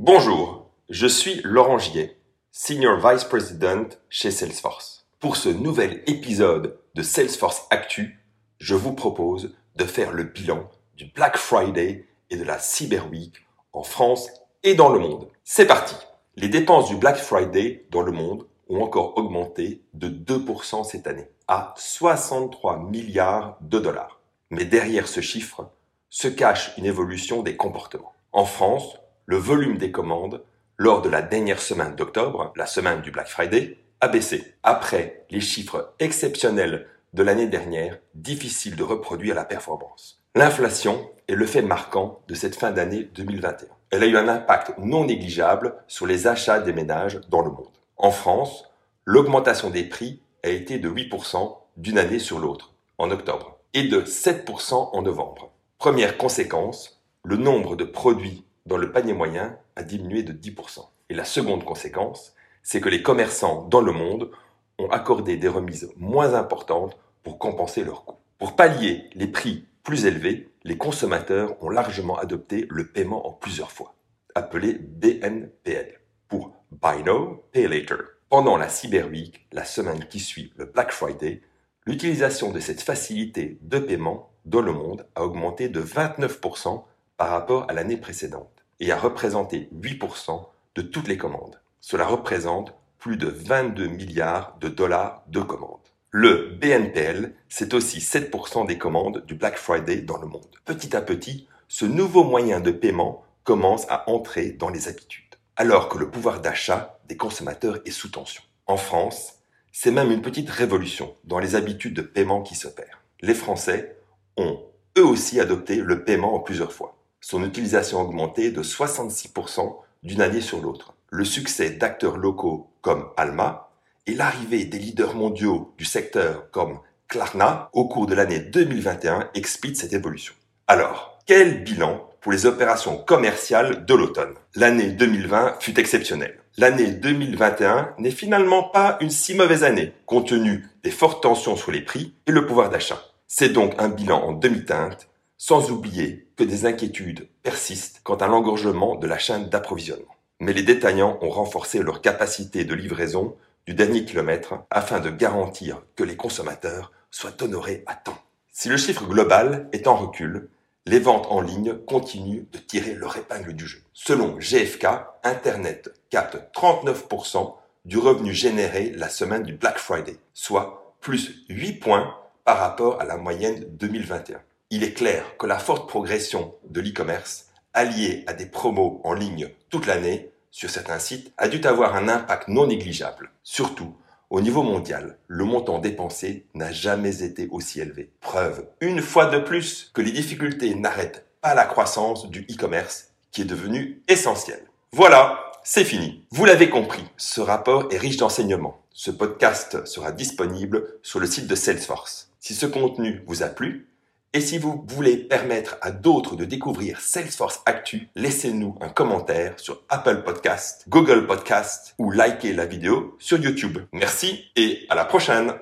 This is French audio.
Bonjour, je suis Laurent Gier, Senior Vice President chez Salesforce. Pour ce nouvel épisode de Salesforce Actu, je vous propose de faire le bilan du Black Friday et de la Cyber Week en France et dans le monde. C'est parti Les dépenses du Black Friday dans le monde ont encore augmenté de 2% cette année, à 63 milliards de dollars. Mais derrière ce chiffre se cache une évolution des comportements. En France, le volume des commandes lors de la dernière semaine d'octobre, la semaine du Black Friday, a baissé. Après les chiffres exceptionnels de l'année dernière, difficile de reproduire la performance. L'inflation est le fait marquant de cette fin d'année 2021. Elle a eu un impact non négligeable sur les achats des ménages dans le monde. En France, l'augmentation des prix a été de 8% d'une année sur l'autre, en octobre, et de 7% en novembre. Première conséquence, le nombre de produits dans le panier moyen a diminué de 10%. Et la seconde conséquence, c'est que les commerçants dans le monde ont accordé des remises moins importantes pour compenser leurs coûts. Pour pallier les prix plus élevés, les consommateurs ont largement adopté le paiement en plusieurs fois, appelé BNPL, pour Buy Now, Pay Later. Pendant la Cyber Week, la semaine qui suit le Black Friday, l'utilisation de cette facilité de paiement dans le monde a augmenté de 29% par rapport à l'année précédente et a représenté 8% de toutes les commandes. Cela représente plus de 22 milliards de dollars de commandes. Le BNPL, c'est aussi 7% des commandes du Black Friday dans le monde. Petit à petit, ce nouveau moyen de paiement commence à entrer dans les habitudes alors que le pouvoir d'achat des consommateurs est sous tension. En France, c'est même une petite révolution dans les habitudes de paiement qui s'opèrent. Les Français ont eux aussi adopté le paiement en plusieurs fois. Son utilisation a augmenté de 66% d'une année sur l'autre. Le succès d'acteurs locaux comme Alma et l'arrivée des leaders mondiaux du secteur comme Klarna au cours de l'année 2021 expliquent cette évolution. Alors, quel bilan pour les opérations commerciales de l'automne? L'année 2020 fut exceptionnelle. L'année 2021 n'est finalement pas une si mauvaise année, compte tenu des fortes tensions sur les prix et le pouvoir d'achat. C'est donc un bilan en demi-teinte, sans oublier que des inquiétudes persistent quant à l'engorgement de la chaîne d'approvisionnement. Mais les détaillants ont renforcé leur capacité de livraison du dernier kilomètre afin de garantir que les consommateurs soient honorés à temps. Si le chiffre global est en recul, les ventes en ligne continuent de tirer leur épingle du jeu. Selon GFK, Internet capte 39% du revenu généré la semaine du Black Friday, soit plus 8 points par rapport à la moyenne 2021. Il est clair que la forte progression de l'e-commerce, alliée à des promos en ligne toute l'année sur certains sites, a dû avoir un impact non négligeable, surtout au niveau mondial, le montant dépensé n'a jamais été aussi élevé. Preuve, une fois de plus, que les difficultés n'arrêtent pas la croissance du e-commerce qui est devenu essentiel. Voilà, c'est fini. Vous l'avez compris, ce rapport est riche d'enseignements. Ce podcast sera disponible sur le site de Salesforce. Si ce contenu vous a plu, et si vous voulez permettre à d'autres de découvrir Salesforce Actu, laissez-nous un commentaire sur Apple Podcast, Google Podcast ou likez la vidéo sur YouTube. Merci et à la prochaine